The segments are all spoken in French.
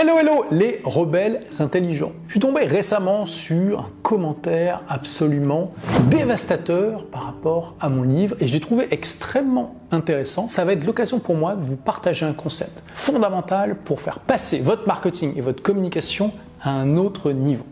Hello hello les rebelles intelligents. Je suis tombé récemment sur un commentaire absolument dévastateur par rapport à mon livre et je l'ai trouvé extrêmement intéressant. Ça va être l'occasion pour moi de vous partager un concept fondamental pour faire passer votre marketing et votre communication à un autre niveau.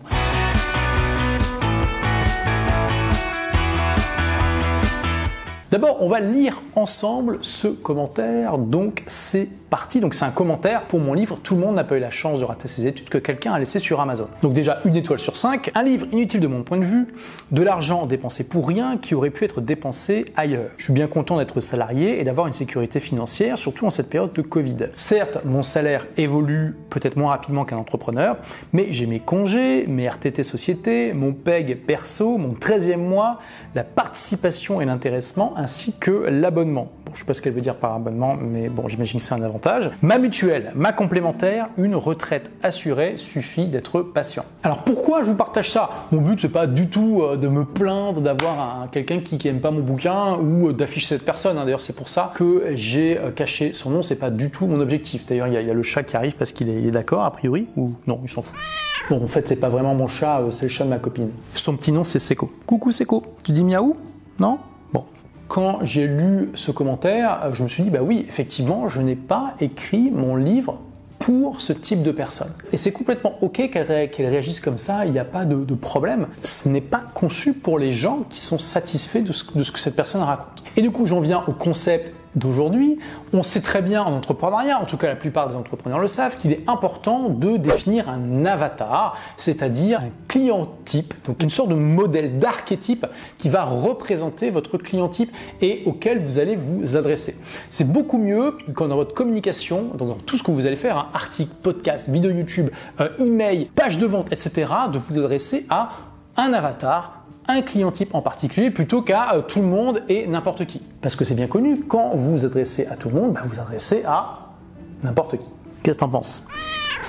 D'abord, on va lire ensemble ce commentaire. Donc, c'est parti. Donc, c'est un commentaire pour mon livre Tout le monde n'a pas eu la chance de rater ses études que quelqu'un a laissé sur Amazon. Donc, déjà, une étoile sur cinq. Un livre inutile de mon point de vue. De l'argent dépensé pour rien qui aurait pu être dépensé ailleurs. Je suis bien content d'être salarié et d'avoir une sécurité financière, surtout en cette période de Covid. Certes, mon salaire évolue peut-être moins rapidement qu'un entrepreneur, mais j'ai mes congés, mes RTT société, mon PEG perso, mon 13e mois, la participation et l'intéressement ainsi que l'abonnement. Bon, je sais pas ce qu'elle veut dire par abonnement, mais bon, j'imagine que c'est un avantage. Ma mutuelle, ma complémentaire, une retraite assurée, suffit d'être patient. Alors pourquoi je vous partage ça? Mon but c'est pas du tout euh, de me plaindre d'avoir quelqu'un qui, qui aime pas mon bouquin ou euh, d'afficher cette personne. Hein. D'ailleurs, c'est pour ça que j'ai euh, caché son nom. C'est pas du tout mon objectif. D'ailleurs, il y, a le chat qui arrive parce qu'il est, est d'accord a priori ou non, il s'en fout. Bon, en fait, c'est pas vraiment mon chat, c'est le chat de ma copine. Son petit nom, c'est Seco. Coucou Seco. Tu dis miaou? Non? Quand j'ai lu ce commentaire, je me suis dit, bah oui, effectivement, je n'ai pas écrit mon livre pour ce type de personne. Et c'est complètement ok qu'elle réagisse comme ça, il n'y a pas de, problème. Ce n'est pas conçu pour les gens qui sont satisfaits de ce que cette personne raconte. Et du coup, j'en viens au concept d'aujourd'hui, on sait très bien en entrepreneuriat, en tout cas la plupart des entrepreneurs le savent, qu'il est important de définir un avatar, c'est-à-dire un client type, donc une sorte de modèle d'archétype qui va représenter votre client type et auquel vous allez vous adresser. C'est beaucoup mieux quand dans votre communication, donc dans tout ce que vous allez faire, un article, podcast, vidéo YouTube, euh, email, page de vente, etc., de vous adresser à un avatar un client type en particulier plutôt qu'à euh, tout le monde et n'importe qui. Parce que c'est bien connu, quand vous vous adressez à tout le monde, bah, vous vous adressez à n'importe qui. Qu'est-ce que t'en penses?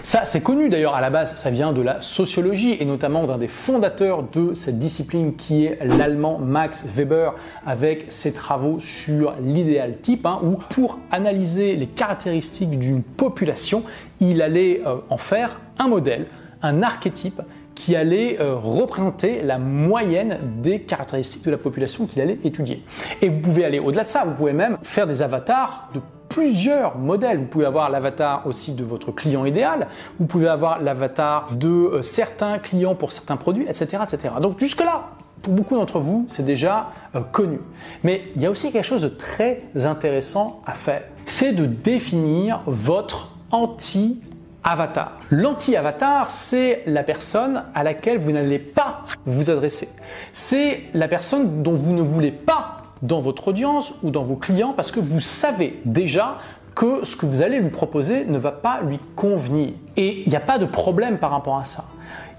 Ça, c'est connu d'ailleurs à la base, ça vient de la sociologie et notamment d'un des fondateurs de cette discipline qui est l'allemand Max Weber avec ses travaux sur l'idéal type, hein, où pour analyser les caractéristiques d'une population, il allait euh, en faire un modèle, un archétype qui allait euh, représenter la moyenne des caractéristiques de la population qu'il allait étudier. Et vous pouvez aller au-delà de ça, vous pouvez même faire des avatars de plusieurs modèles. Vous pouvez avoir l'avatar aussi de votre client idéal, vous pouvez avoir l'avatar de euh, certains clients pour certains produits, etc. etc. Donc jusque-là, pour beaucoup d'entre vous, c'est déjà euh, connu. Mais il y a aussi quelque chose de très intéressant à faire. C'est de définir votre anti avatar. L'anti-avatar, c'est la personne à laquelle vous n'allez pas vous adresser. C'est la personne dont vous ne voulez pas dans votre audience ou dans vos clients parce que vous savez déjà que ce que vous allez lui proposer ne va pas lui convenir. Et il n'y a pas de problème par rapport à ça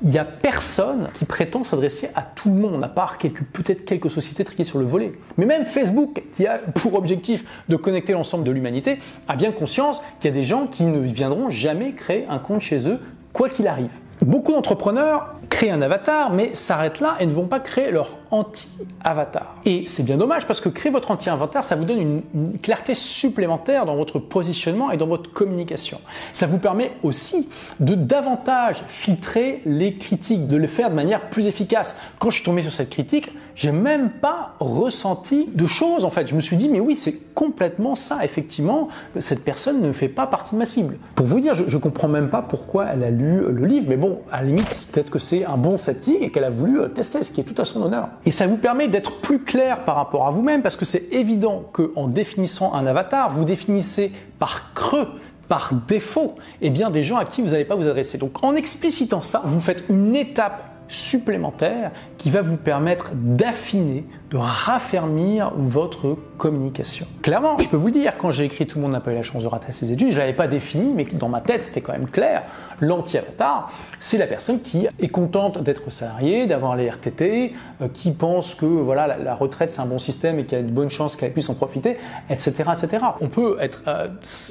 il n'y a personne qui prétend s'adresser à tout le monde, à part peut-être quelques sociétés triées sur le volet. Mais même Facebook, qui a pour objectif de connecter l'ensemble de l'humanité, a bien conscience qu'il y a des gens qui ne viendront jamais créer un compte chez eux, quoi qu'il arrive. Beaucoup d'entrepreneurs créent un avatar, mais s'arrêtent là et ne vont pas créer leur anti-avatar. Et c'est bien dommage parce que créer votre anti-avatar, ça vous donne une, clarté supplémentaire dans votre positionnement et dans votre communication. Ça vous permet aussi de davantage filtrer les critiques, de le faire de manière plus efficace. Quand je suis tombé sur cette critique, j'ai même pas ressenti de choses en fait. Je me suis dit mais oui, c'est complètement ça. Effectivement, cette personne ne fait pas partie de ma cible. Pour vous dire, je, je comprends même pas pourquoi elle a lu le livre, mais bon, à la limite, peut-être que c'est un bon sceptique et qu'elle a voulu euh, tester, ce qui est tout à son honneur. Et ça vous permet d'être plus clair par rapport à vous-même parce que c'est évident qu'en définissant un avatar, vous définissez par creux par défaut, eh bien des gens à qui vous n'allez pas vous adresser. Donc en explicitant ça, vous faites une étape supplémentaire qui va vous permettre d'affiner, de raffermir votre communication. Clairement, je peux vous dire, quand j'ai écrit Tout le monde n'a pas eu la chance de rater ses études, je ne l'avais pas défini, mais dans ma tête, c'était quand même clair. L'anti-avatar, c'est la personne qui est contente d'être salariée, d'avoir les RTT, euh, qui pense que voilà la, retraite c'est un bon système et qu'il y a de bonnes chances qu'elle puisse en profiter, etc., etc. On peut être euh,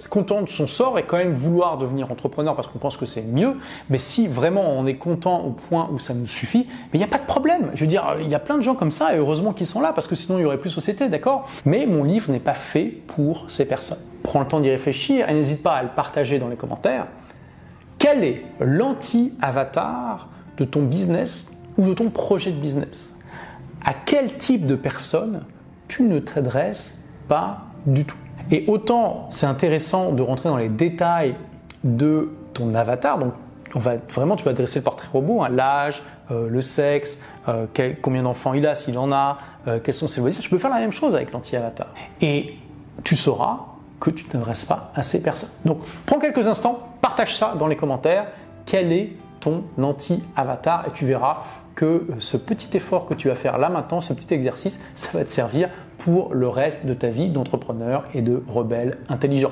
content de son sort et quand même vouloir devenir entrepreneur parce qu'on pense que c'est mieux, mais si vraiment on est content au point où ça nous suffit, mais il n'y a pas de problème. Je veux dire, il y a plein de gens comme ça et heureusement qu'ils sont là parce que sinon il y aurait plus société, d'accord? Mais mon livre n'est pas fait pour ces personnes. Prends le temps d'y réfléchir et n'hésite pas à le partager dans les commentaires Quel est l'anti-avatar de ton business ou de ton projet de business? À quel type de personne tu ne t'adresses pas du tout? Et autant c'est intéressant de rentrer dans les détails de ton avatar, donc on va vraiment tu vas adresser le portrait robot, hein, l'âge, euh, le sexe, euh, combien d'enfants il a, s'il en a, euh, quels sont ses loisirs. Tu peux faire la même chose avec l'anti-avatar. Et tu sauras que tu t'adresses pas à ces personnes. Donc prends quelques instants, partage ça dans les commentaires. Quel est ton anti-avatar? Et tu verras que ce petit effort que tu vas faire là maintenant, ce petit exercice, ça va te servir pour le reste de ta vie d'entrepreneur et de rebelle intelligent.